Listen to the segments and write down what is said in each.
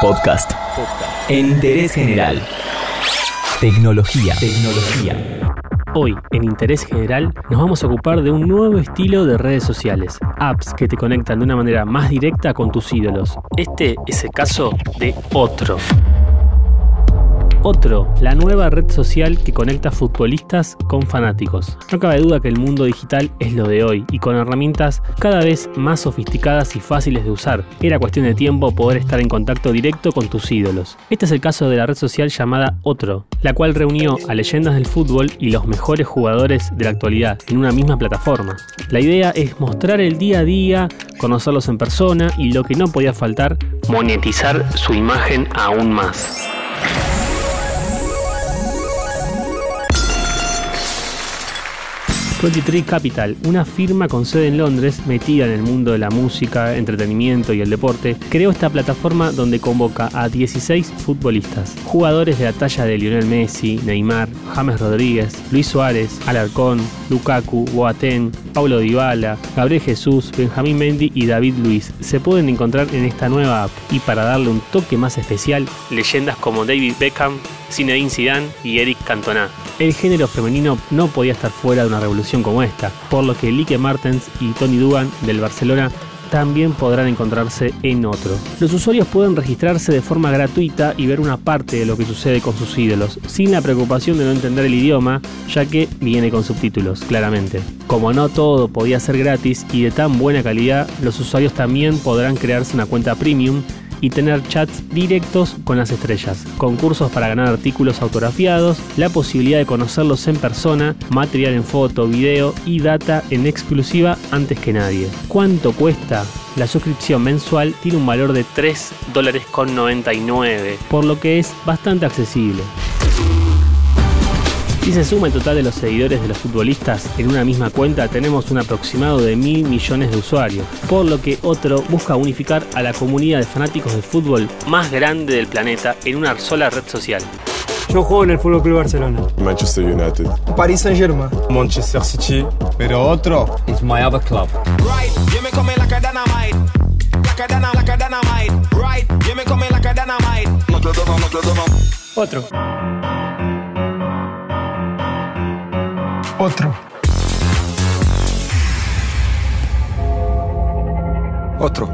Podcast. En interés general. Tecnología. Tecnología. Hoy, en Interés General, nos vamos a ocupar de un nuevo estilo de redes sociales, apps que te conectan de una manera más directa con tus ídolos. Este es el caso de Otro. Otro, la nueva red social que conecta futbolistas con fanáticos. No cabe duda que el mundo digital es lo de hoy y con herramientas cada vez más sofisticadas y fáciles de usar. Era cuestión de tiempo poder estar en contacto directo con tus ídolos. Este es el caso de la red social llamada Otro, la cual reunió a leyendas del fútbol y los mejores jugadores de la actualidad en una misma plataforma. La idea es mostrar el día a día, conocerlos en persona y lo que no podía faltar, monetizar su imagen aún más. 23 Capital, una firma con sede en Londres metida en el mundo de la música, entretenimiento y el deporte, creó esta plataforma donde convoca a 16 futbolistas, jugadores de la talla de Lionel Messi, Neymar, James Rodríguez, Luis Suárez, Alarcón, Lukaku, Boateng, Paulo Dybala, Gabriel Jesús, Benjamín Mendy y David Luis. Se pueden encontrar en esta nueva app y para darle un toque más especial, leyendas como David Beckham, Zinedine Zidane y Eric Cantona. El género femenino no podía estar fuera de una revolución como esta, por lo que Lique Martens y Tony Dugan del Barcelona también podrán encontrarse en otro. Los usuarios pueden registrarse de forma gratuita y ver una parte de lo que sucede con sus ídolos, sin la preocupación de no entender el idioma, ya que viene con subtítulos, claramente. Como no todo podía ser gratis y de tan buena calidad, los usuarios también podrán crearse una cuenta premium y tener chats directos con las estrellas, concursos para ganar artículos autografiados, la posibilidad de conocerlos en persona, material en foto, video y data en exclusiva antes que nadie. ¿Cuánto cuesta? La suscripción mensual tiene un valor de 3 dólares con 99, por lo que es bastante accesible. Si se suma el total de los seguidores de los futbolistas en una misma cuenta, tenemos un aproximado de mil millones de usuarios, por lo que otro busca unificar a la comunidad de fanáticos de fútbol más grande del planeta en una sola red social. Yo juego en el Fútbol Club Barcelona. Manchester United. Paris Saint-Germain. Manchester City. Pero otro is my other club. Right, me. Right, me. Otro. Otro. Otro.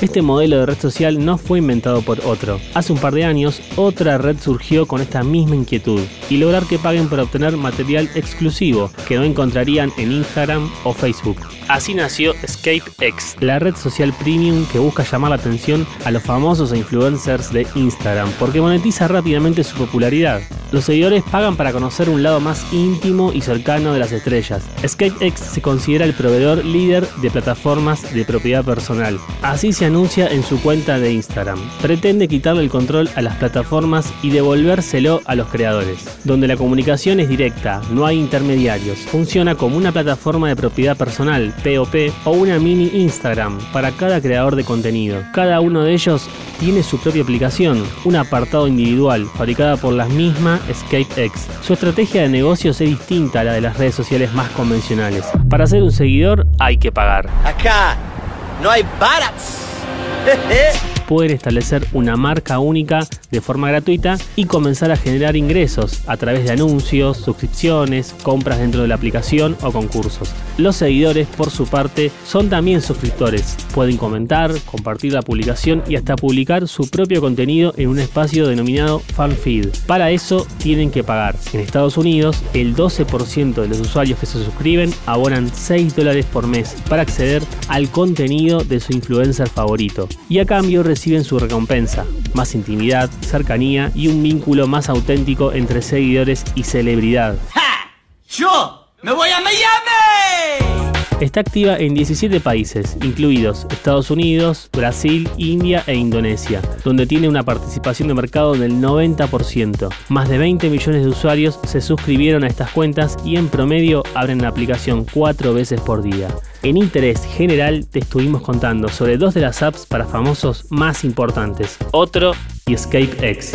Este modelo de red social no fue inventado por otro. Hace un par de años, otra red surgió con esta misma inquietud y lograr que paguen para obtener material exclusivo que no encontrarían en Instagram o Facebook. Así nació ScapeX, la red social premium que busca llamar la atención a los famosos e influencers de Instagram, porque monetiza rápidamente su popularidad. Los seguidores pagan para conocer un lado más íntimo y cercano de las estrellas. ScapeX se considera el proveedor líder de plataformas de propiedad personal. Así se anuncia en su cuenta de Instagram. Pretende quitarle el control a las plataformas y devolvérselo a los creadores, donde la comunicación es directa, no hay intermediarios. Funciona como una plataforma de propiedad personal, POP, o una mini Instagram para cada creador de contenido. Cada uno de ellos tiene su propia aplicación, un apartado individual, fabricada por las mismas ScapeX. Su estrategia de negocios es distinta a la de las redes sociales más convencionales. Para ser un seguidor hay que pagar. Acá no hay barats. pueden establecer una marca única de forma gratuita y comenzar a generar ingresos a través de anuncios, suscripciones, compras dentro de la aplicación o concursos. Los seguidores, por su parte, son también suscriptores. Pueden comentar, compartir la publicación y hasta publicar su propio contenido en un espacio denominado FanFeed. Para eso tienen que pagar. En Estados Unidos, el 12% de los usuarios que se suscriben abonan 6 dólares por mes para acceder al contenido de su influencer favorito. Y a cambio reciben su recompensa, más intimidad, cercanía y un vínculo más auténtico entre seguidores y celebridad. ¡Ja! ¡Yo me voy a Miami! Está activa en 17 países, incluidos Estados Unidos, Brasil, India e Indonesia, donde tiene una participación de mercado del 90%. Más de 20 millones de usuarios se suscribieron a estas cuentas y en promedio abren la aplicación 4 veces por día. En Interés General te estuvimos contando sobre dos de las apps para famosos más importantes, Otro y EscapeX.